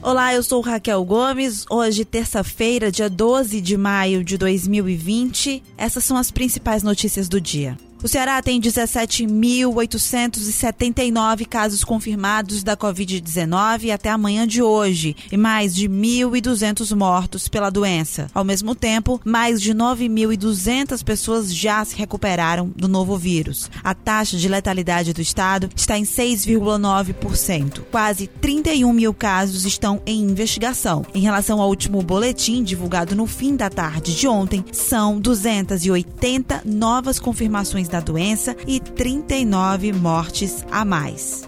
Olá, eu sou Raquel Gomes. Hoje, terça-feira, dia 12 de maio de 2020. Essas são as principais notícias do dia. O Ceará tem 17.879 casos confirmados da Covid-19 até amanhã de hoje e mais de 1.200 mortos pela doença. Ao mesmo tempo, mais de 9.200 pessoas já se recuperaram do novo vírus. A taxa de letalidade do estado está em 6,9%. Quase 31 mil casos estão em investigação. Em relação ao último boletim divulgado no fim da tarde de ontem, são 280 novas confirmações da doença e 39 mortes a mais.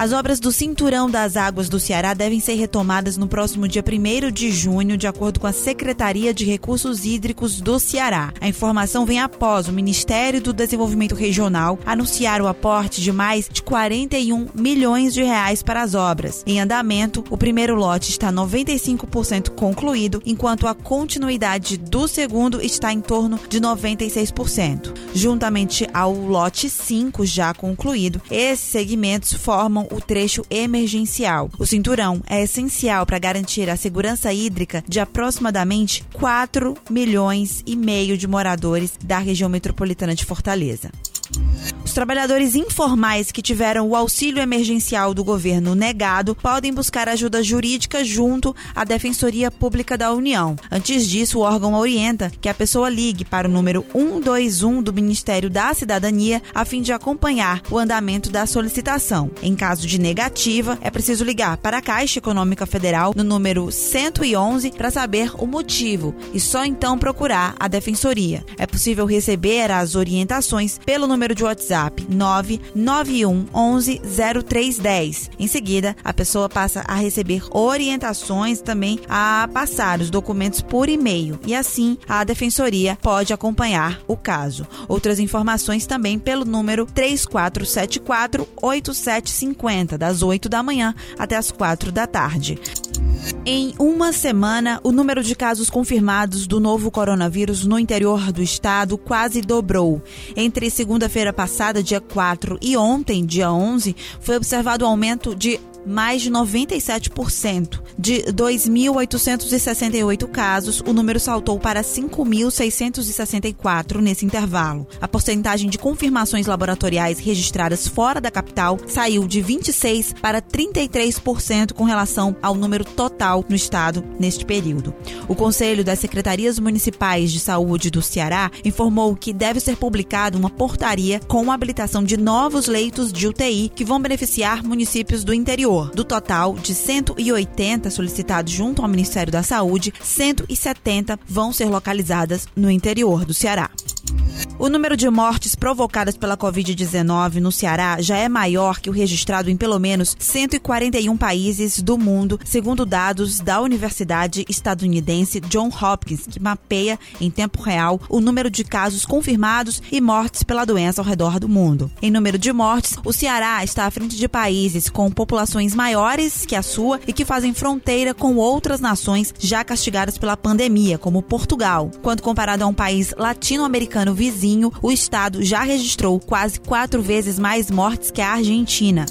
As obras do Cinturão das Águas do Ceará devem ser retomadas no próximo dia 1 de junho, de acordo com a Secretaria de Recursos Hídricos do Ceará. A informação vem após o Ministério do Desenvolvimento Regional anunciar o aporte de mais de 41 milhões de reais para as obras. Em andamento, o primeiro lote está 95% concluído, enquanto a continuidade do segundo está em torno de 96%. Juntamente ao lote 5 já concluído, esses segmentos formam formam o trecho emergencial. O cinturão é essencial para garantir a segurança hídrica de aproximadamente 4 milhões e meio de moradores da região metropolitana de Fortaleza. Os trabalhadores informais que tiveram o auxílio emergencial do governo negado podem buscar ajuda jurídica junto à Defensoria Pública da União. Antes disso, o órgão orienta que a pessoa ligue para o número 121 do Ministério da Cidadania a fim de acompanhar o andamento da solicitação. Em caso de negativa, é preciso ligar para a Caixa Econômica Federal no número 111 para saber o motivo e só então procurar a Defensoria. É possível receber as orientações pelo número de WhatsApp 991 11 0310. Em seguida, a pessoa passa a receber orientações também a passar os documentos por e-mail e assim a defensoria pode acompanhar o caso. Outras informações também pelo número 3474 8750 das 8 da manhã até as 4 da tarde. Em uma semana, o número de casos confirmados do novo coronavírus no interior do estado quase dobrou. Entre segunda-feira passada, dia 4, e ontem, dia 11, foi observado um aumento de mais de 97%. De 2.868 casos, o número saltou para 5.664 nesse intervalo. A porcentagem de confirmações laboratoriais registradas fora da capital saiu de 26% para 33% com relação ao número total no estado neste período. O Conselho das Secretarias Municipais de Saúde do Ceará informou que deve ser publicada uma portaria com a habilitação de novos leitos de UTI que vão beneficiar municípios do interior interior. Do total de 180 solicitados junto ao Ministério da Saúde, 170 vão ser localizadas no interior do Ceará. O número de mortes provocadas pela Covid-19 no Ceará já é maior que o registrado em pelo menos 141 países do mundo, segundo dados da Universidade Estadunidense John Hopkins, que mapeia em tempo real o número de casos confirmados e mortes pela doença ao redor do mundo. Em número de mortes, o Ceará está à frente de países com populações maiores que a sua e que fazem fronteira com outras nações já castigadas pela pandemia, como Portugal. Quando comparado a um país latino-americano vizinho, o estado já registrou quase quatro vezes mais mortes que a Argentina.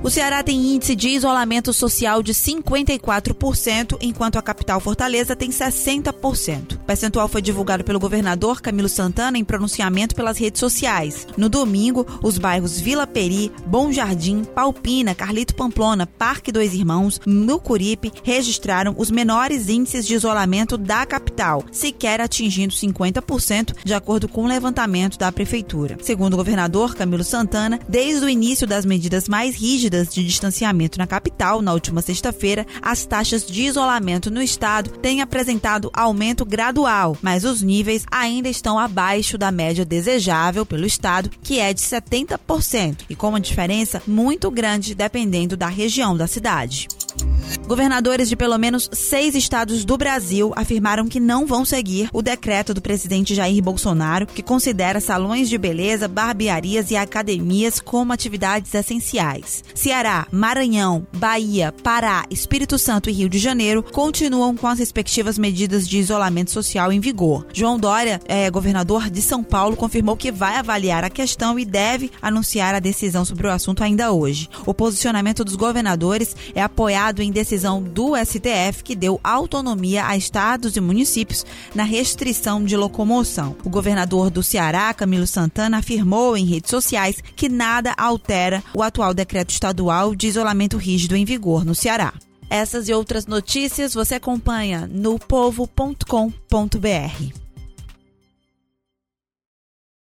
O Ceará tem índice de isolamento social de 54%, enquanto a capital Fortaleza tem 60%. O percentual foi divulgado pelo governador Camilo Santana em pronunciamento pelas redes sociais. No domingo, os bairros Vila Peri, Bom Jardim, Palpina, Carlito Pamplona, Parque Dois Irmãos, Mucuripe registraram os menores índices de isolamento da capital, sequer atingindo 50%, de acordo com o levantamento da prefeitura. Segundo o governador Camilo Santana, desde o início das medidas mais rígidas de distanciamento na capital na última sexta-feira, as taxas de isolamento no estado têm apresentado aumento gradual, mas os níveis ainda estão abaixo da média desejável pelo estado, que é de 70%, e com uma diferença muito grande dependendo da região da cidade. Governadores de pelo menos seis estados do Brasil afirmaram que não vão seguir o decreto do presidente Jair Bolsonaro, que considera salões de beleza, barbearias e academias como atividades essenciais. Ceará, Maranhão, Bahia, Pará, Espírito Santo e Rio de Janeiro continuam com as respectivas medidas de isolamento social em vigor. João Dória, é, governador de São Paulo, confirmou que vai avaliar a questão e deve anunciar a decisão sobre o assunto ainda hoje. O posicionamento dos governadores é apoiado em decisão do STF que deu autonomia a estados e municípios na restrição de locomoção. O governador do Ceará, Camilo Santana, afirmou em redes sociais que nada altera o atual decreto estadual de isolamento rígido em vigor no Ceará. Essas e outras notícias você acompanha no povo.com.br.